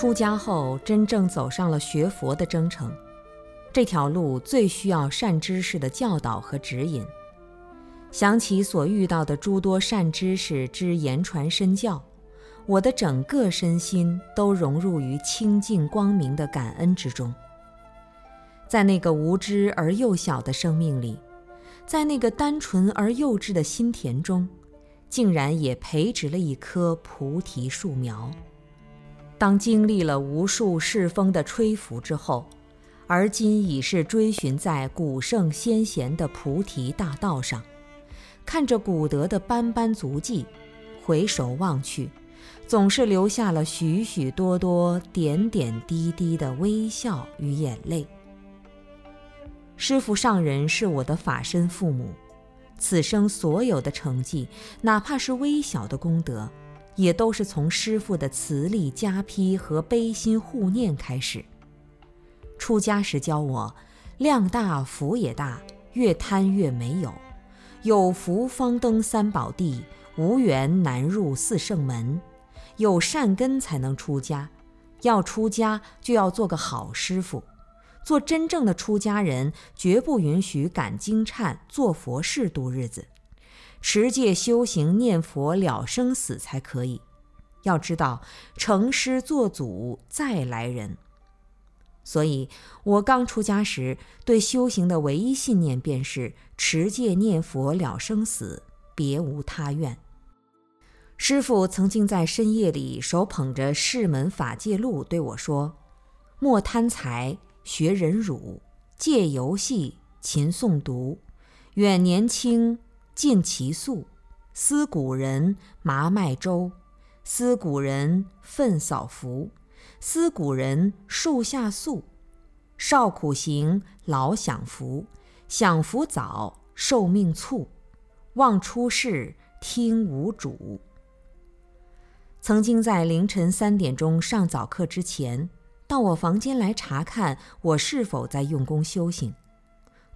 出家后，真正走上了学佛的征程。这条路最需要善知识的教导和指引。想起所遇到的诸多善知识之言传身教，我的整个身心都融入于清净光明的感恩之中。在那个无知而幼小的生命里，在那个单纯而幼稚的心田中，竟然也培植了一棵菩提树苗。当经历了无数世风的吹拂之后，而今已是追寻在古圣先贤的菩提大道上，看着古德的斑斑足迹，回首望去，总是留下了许许多多点点滴滴的微笑与眼泪。师父上人是我的法身父母，此生所有的成绩，哪怕是微小的功德，也都是从师父的慈力加披和悲心护念开始。出家时教我，量大福也大，越贪越没有。有福方登三宝地，无缘难入四圣门。有善根才能出家，要出家就要做个好师傅。做真正的出家人，绝不允许赶经忏、做佛事度日子，持戒修行、念佛了生死才可以。要知道，成师做祖，再来人。所以，我刚出家时，对修行的唯一信念便是持戒念佛了生死，别无他愿。师父曾经在深夜里手捧着《释门法界录》对我说：“莫贪财，学忍辱，戒游戏，勤诵读，远年轻，尽其素，思古人麻麦粥，思古人粪扫服。”思古人树下宿，少苦行，老享福。享福早，寿命促。望出世，听无主。曾经在凌晨三点钟上早课之前，到我房间来查看我是否在用功修行，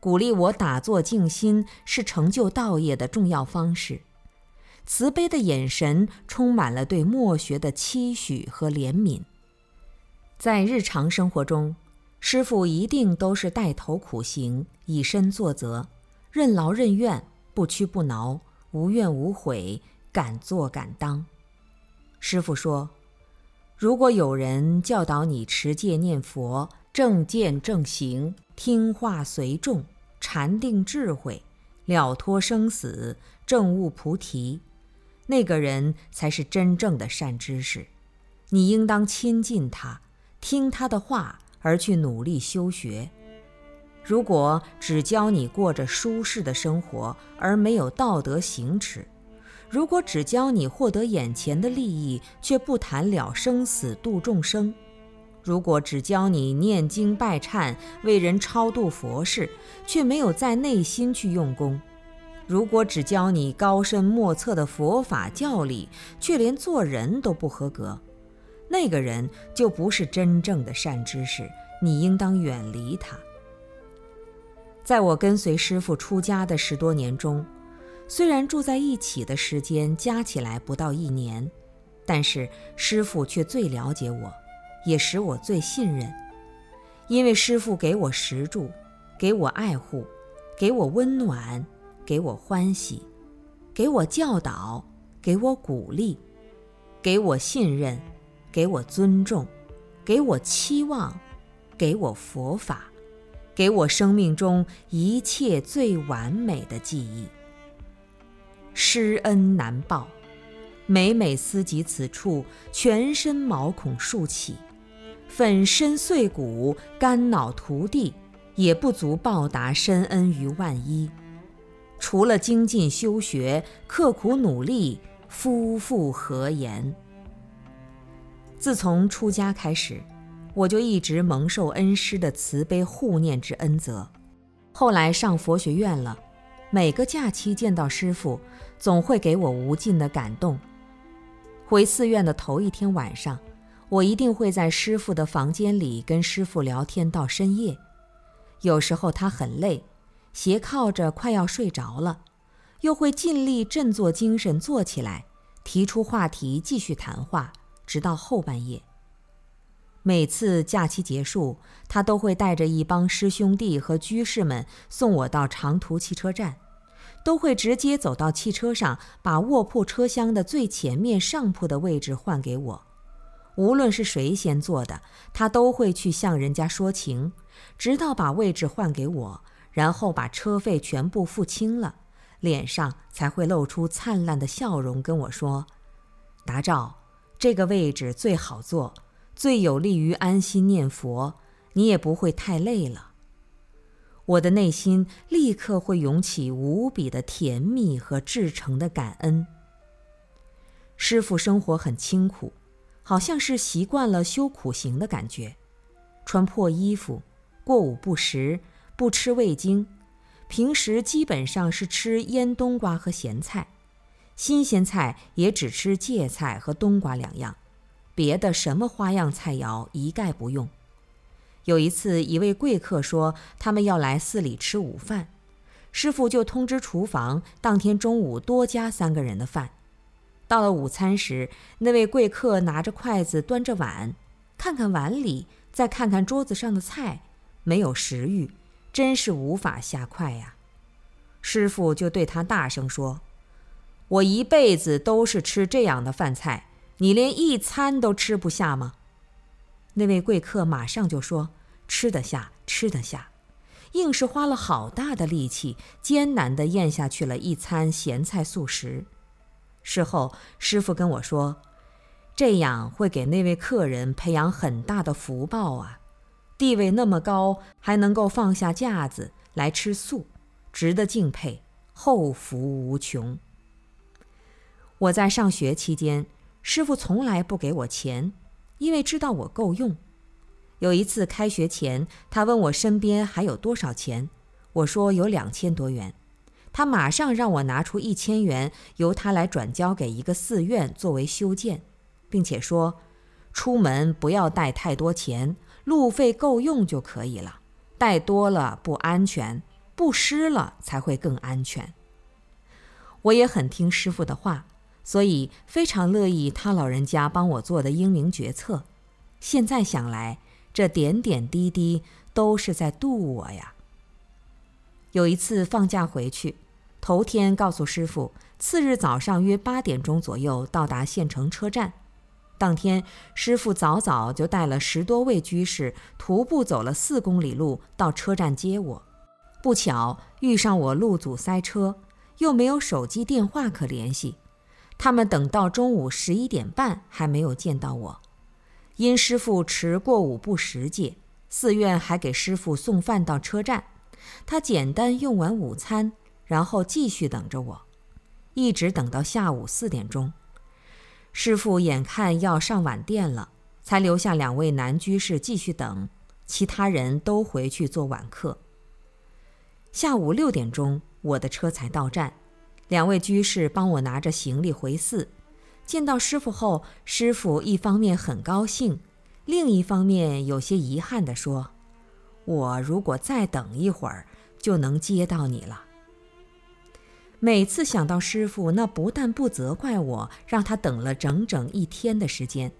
鼓励我打坐静心是成就道业的重要方式。慈悲的眼神充满了对默学的期许和怜悯。在日常生活中，师傅一定都是带头苦行，以身作则，任劳任怨，不屈不挠，无怨无悔，敢做敢当。师傅说：“如果有人教导你持戒念佛、正见正行、听话随众、禅定智慧、了脱生死、证悟菩提，那个人才是真正的善知识。你应当亲近他。”听他的话而去努力修学。如果只教你过着舒适的生活而没有道德行持，如果只教你获得眼前的利益却不谈了生死度众生，如果只教你念经拜忏为人超度佛事，却没有在内心去用功，如果只教你高深莫测的佛法教理，却连做人都不合格。那个人就不是真正的善知识，你应当远离他。在我跟随师父出家的十多年中，虽然住在一起的时间加起来不到一年，但是师父却最了解我，也使我最信任。因为师父给我食住，给我爱护，给我温暖，给我欢喜，给我教导，给我鼓励，给我信任。给我尊重，给我期望，给我佛法，给我生命中一切最完美的记忆。施恩难报，每每思及此处，全身毛孔竖起，粉身碎骨，肝脑涂地，也不足报答深恩于万一。除了精进修学、刻苦努力，夫复何言？自从出家开始，我就一直蒙受恩师的慈悲护念之恩泽。后来上佛学院了，每个假期见到师父，总会给我无尽的感动。回寺院的头一天晚上，我一定会在师傅的房间里跟师傅聊天到深夜。有时候他很累，斜靠着快要睡着了，又会尽力振作精神坐起来，提出话题继续谈话。直到后半夜，每次假期结束，他都会带着一帮师兄弟和居士们送我到长途汽车站，都会直接走到汽车上，把卧铺车厢的最前面上铺的位置换给我。无论是谁先坐的，他都会去向人家说情，直到把位置换给我，然后把车费全部付清了，脸上才会露出灿烂的笑容，跟我说：“达照，这个位置最好坐。”最有利于安心念佛，你也不会太累了。我的内心立刻会涌起无比的甜蜜和至诚的感恩。师傅生活很清苦，好像是习惯了修苦行的感觉，穿破衣服，过午不食，不吃味精，平时基本上是吃腌冬瓜和咸菜，新鲜菜也只吃芥菜和冬瓜两样。别的什么花样菜肴一概不用。有一次，一位贵客说他们要来寺里吃午饭，师傅就通知厨房当天中午多加三个人的饭。到了午餐时，那位贵客拿着筷子，端着碗，看看碗里，再看看桌子上的菜，没有食欲，真是无法下筷呀。师傅就对他大声说：“我一辈子都是吃这样的饭菜。”你连一餐都吃不下吗？那位贵客马上就说：“吃得下，吃得下。”硬是花了好大的力气，艰难地咽下去了一餐咸菜素食。事后，师傅跟我说：“这样会给那位客人培养很大的福报啊！地位那么高，还能够放下架子来吃素，值得敬佩，后福无穷。”我在上学期间。师傅从来不给我钱，因为知道我够用。有一次开学前，他问我身边还有多少钱，我说有两千多元。他马上让我拿出一千元，由他来转交给一个寺院作为修建，并且说，出门不要带太多钱，路费够用就可以了。带多了不安全，不湿了才会更安全。我也很听师傅的话。所以非常乐意他老人家帮我做的英明决策。现在想来，这点点滴滴都是在渡我呀。有一次放假回去，头天告诉师傅，次日早上约八点钟左右到达县城车站。当天师傅早早就带了十多位居士徒步走了四公里路到车站接我。不巧遇上我路阻塞车，又没有手机电话可联系。他们等到中午十一点半还没有见到我，因师傅持过午不食戒，寺院还给师傅送饭到车站。他简单用完午餐，然后继续等着我，一直等到下午四点钟。师傅眼看要上晚殿了，才留下两位男居士继续等，其他人都回去做晚课。下午六点钟，我的车才到站。两位居士帮我拿着行李回寺，见到师傅后，师傅一方面很高兴，另一方面有些遗憾地说：“我如果再等一会儿，就能接到你了。”每次想到师傅，那不但不责怪我让他等了整整一天的时间，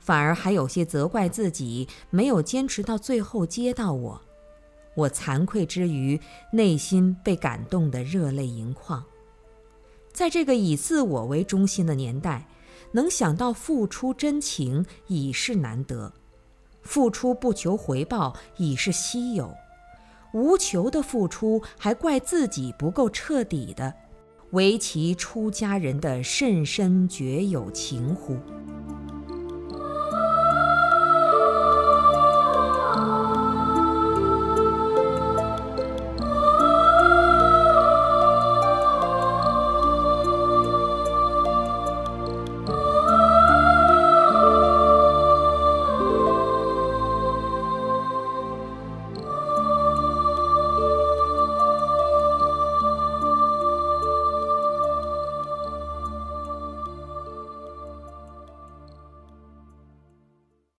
反而还有些责怪自己没有坚持到最后接到我。我惭愧之余，内心被感动得热泪盈眶。在这个以自我为中心的年代，能想到付出真情已是难得，付出不求回报已是稀有，无求的付出还怪自己不够彻底的，唯其出家人的甚深觉有情乎？